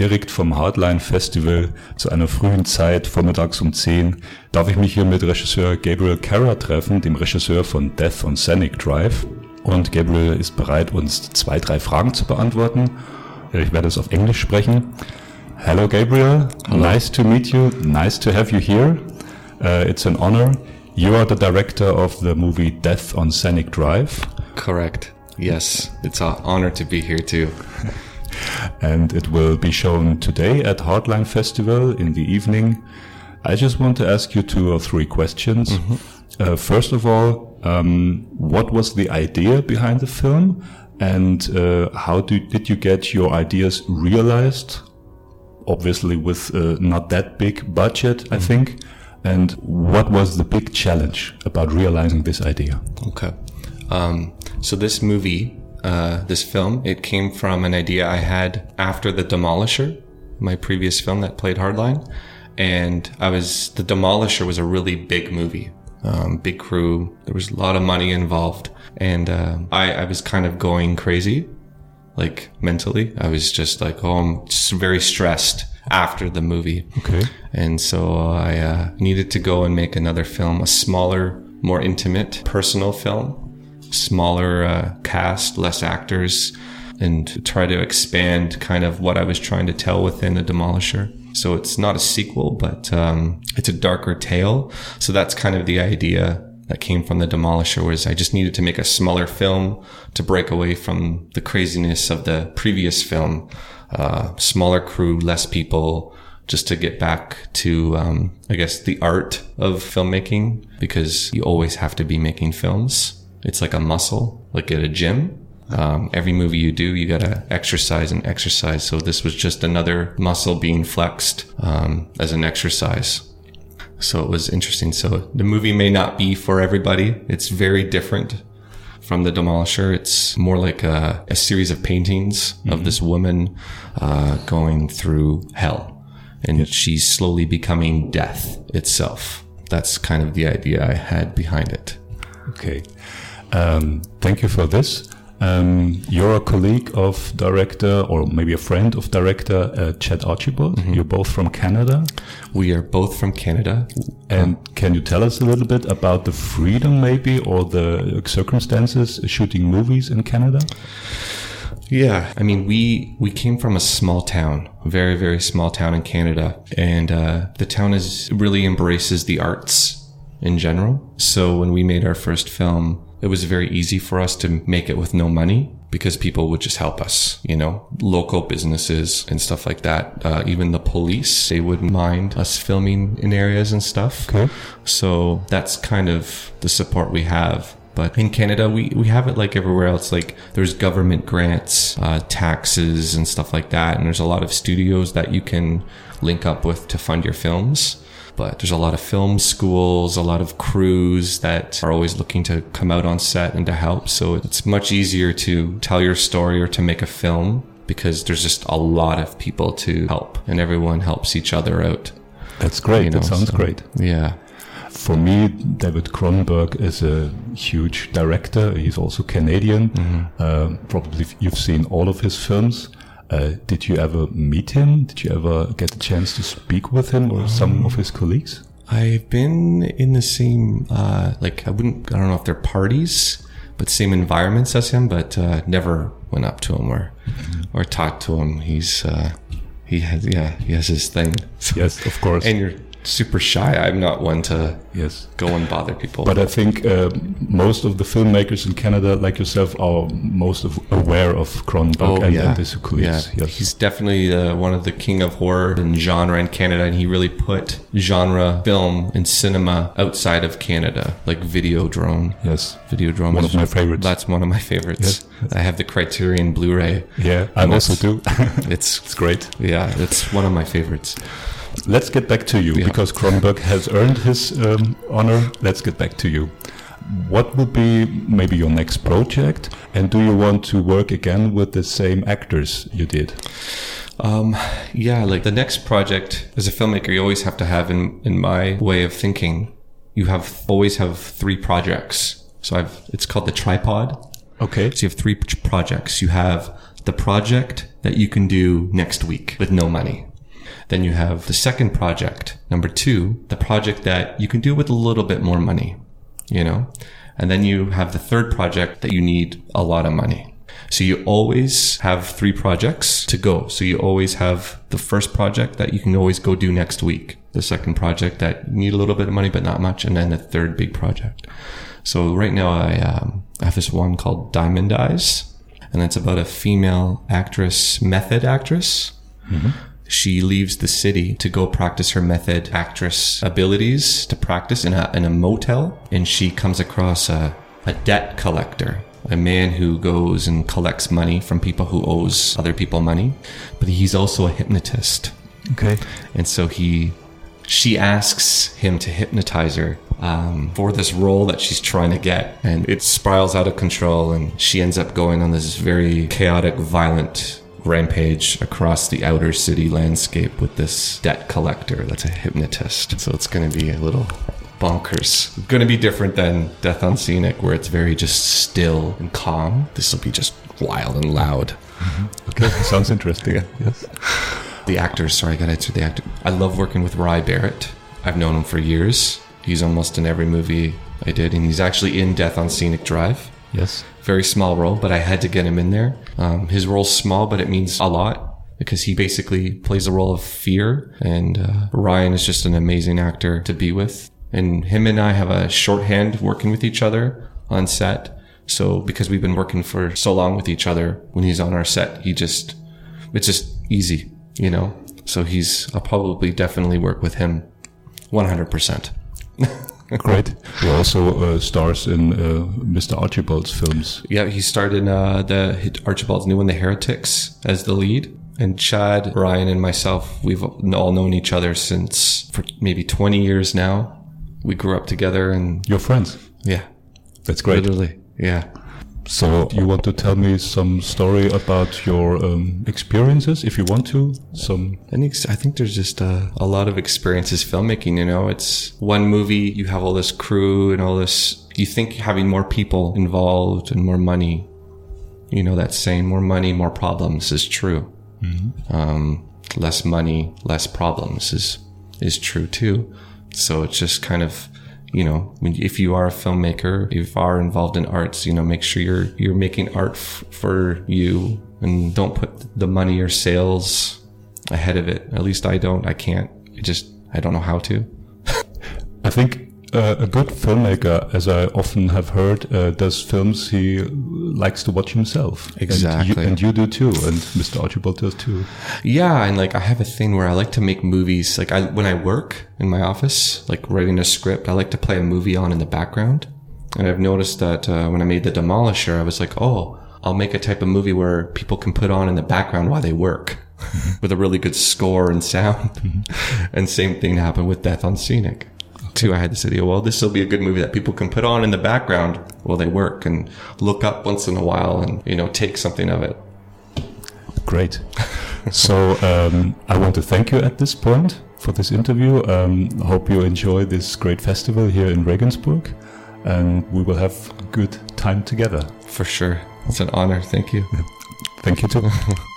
direkt vom Hardline Festival zu einer frühen Zeit, vormittags um 10, darf ich mich hier mit Regisseur Gabriel Carra treffen, dem Regisseur von Death on Scenic Drive. Und Gabriel ist bereit, uns zwei, drei Fragen zu beantworten. Ich werde es auf Englisch sprechen. Hello Gabriel, Hello. nice to meet you, nice to have you here. Uh, it's an honor. You are the director of the movie Death on Scenic Drive. Correct. Yes, it's an honor to be here too. And it will be shown today at Hardline Festival in the evening. I just want to ask you two or three questions. Uh, first of all, um, what was the idea behind the film, and uh, how do, did you get your ideas realized? Obviously, with uh, not that big budget, I think. And what was the big challenge about realizing this idea? Okay. Um, so this movie, uh, this film, it came from an idea I had after The Demolisher, my previous film that played Hardline. And I was, The Demolisher was a really big movie. Um, big crew. There was a lot of money involved. And, uh, I, I was kind of going crazy, like mentally. I was just like, oh, I'm just very stressed after the movie. Okay. And so I uh, needed to go and make another film, a smaller, more intimate, personal film, smaller uh, cast, less actors, and try to expand kind of what I was trying to tell within The Demolisher. So it's not a sequel, but um, it's a darker tale. So that's kind of the idea that came from The Demolisher was I just needed to make a smaller film to break away from the craziness of the previous film. Uh, smaller crew, less people, just to get back to, um, I guess, the art of filmmaking because you always have to be making films. It's like a muscle, like at a gym. Um, every movie you do, you gotta exercise and exercise. So this was just another muscle being flexed um, as an exercise. So it was interesting. So the movie may not be for everybody. It's very different from the demolisher. It's more like a, a series of paintings of this woman uh, going through hell, and she's slowly becoming death itself. That's kind of the idea I had behind it. Okay. Um, thank you for this. Um, you're a colleague of director, or maybe a friend of director uh, Chad Archibald. You're both from Canada. We are both from Canada. And can you tell us a little bit about the freedom, maybe, or the circumstances shooting movies in Canada? Yeah, I mean, we we came from a small town, very very small town in Canada, and uh, the town is really embraces the arts in general. So when we made our first film, it was very easy for us to make it with no money because people would just help us, you know, local businesses and stuff like that. Uh, even the police, they wouldn't mind us filming in areas and stuff. Okay. So that's kind of the support we have. But in Canada, we, we have it like everywhere else. Like there's government grants, uh, taxes and stuff like that. And there's a lot of studios that you can link up with to fund your films. But there's a lot of film schools, a lot of crews that are always looking to come out on set and to help. So it's much easier to tell your story or to make a film because there's just a lot of people to help and everyone helps each other out. That's great. You know, that sounds so- great. Yeah. For me, David Cronenberg is a huge director. He's also Canadian. Uh, probably you've seen all of his films. Uh, did you ever meet him? Did you ever get a chance to speak with him or some of his colleagues? I've been in the same, uh, like, I wouldn't, I don't know if they're parties, but same environments as him, but, uh, never went up to him or, or talked to him. He's, uh, he has, yeah, he has his thing. So- Yes, of course. And you're super shy. I'm not one to yes. go and bother people. But I think uh, most of the filmmakers in Canada, like yourself, are most of aware of Cronenberg and, and his colleagues. Oh, Yeah. Yes. He's definitely uh, one of the king of horror and genre in Canada, and he really put genre film and cinema outside of Canada, like Videodrome. yes. Videodrome One of my favorites. That's one of my favorites. I have the Criterion Blu-ray. Yeah, I also do. It's it's great. yeah, it's one of my favorites. Let's get back to you Yeah. because Cronenberg has earned his um, honor. Let's get back to you. What would be maybe your next project? And do you want to work again with the same actors you did? Um, yeah, like the next project as a filmmaker, you always have to have in in my way of thinking, you have always have three projects. So I've it's called the tripod. Okay. So you have three projects. You have the project that you can do next week with no money. Then you have the second project. Number two, the project that you can do with a little bit more money, you know? And then you have the third project that you need a lot of money. So you always have three projects to go. So you always have the first project that you can always go do next week. The second project that you need a little bit of money, but not much. And then the third big project. So right now I, um, I have this one called Diamond Eyes and it's about a female actress, method actress. She leaves the city to go practice her method actress abilities to practice in a, in a motel. And she comes across a, a debt collector, a man who goes and collects money from people who owes other people money. But he's also a hypnotist. Okay. And so he, she asks him to hypnotize her um, for this role that she's trying to get, and it spirals out of control, and she ends up going on this very chaotic, violent rampage across the outer city landscape with this debt collector that's a hypnotist. So it's going to be a little bonkers. Going to be different than Death on Scenic, where it's very just still and calm. This will be just wild and loud. Mm-hmm. Okay. Sounds interesting. Yes. The actors, sorry, I gotta answer the actor. I love working with Ry Barrett. I've known him for years. He's almost in every movie I did, and he's actually in Death on Scenic Drive. Yes. Very small role, but I had to get him in there. Um, his role's small, but it means a lot because he basically plays the role of fear, and uh, Ryan is just an amazing actor to be with. And him and I have a shorthand working with each other on set. So because we've been working for so long with each other, when he's on our set, he just it's just easy, you know. So he's I'll probably definitely work with him, one hundred percent. Great. He also uh, stars in uh, Mr. Archibald's films. Yeah, he starred in uh, the hit Archibald's new one, The Heretics, as the lead. And Chad, Ryan, and myself, we've all known each other since for maybe twenty years now. We grew up together, and Your friends. yeah, That's great. literally, yeah. So, you want to tell me some story about your um, experiences, if you want to? Some. I think I think there's just a, a lot of experiences filmmaking. You know, it's one movie. You have all this crew and all this. You think having more people involved and more money. You know that saying, "More money, more problems" is true. Um, less money, less problems is is true too. So it's just kind of you know, if you are a filmmaker, if you are involved in arts, you know, make sure you're you're making art f- for you, and don't put the money or sales ahead of it. At least I don't. I can't. I just I don't know how to. I think uh, a good filmmaker, as I often have heard, uh, does films he likes to watch himself. Exactly. And you, and you do too, and Mr. Archibald does too. Yeah, and like I have a thing where I like to make movies. Like I when I work in my office, like writing a script, I like to play a movie on in the background. And I've noticed that uh, when I made The Demolisher, I was like, oh, I'll make a type of movie where people can put on in the background while they work, with a really good score and sound. and same thing happened with Death on Scenic. Too, I had this idea. Well, this will be a good movie that people can put on in the background while they work and look up once in a while and you know take something of it. Great. so um, I want to thank you at this point for this interview. Um, hope you enjoy this great festival here in Regensburg, and we will have a good time together. For sure, it's an honor. Thank you. Thank you too.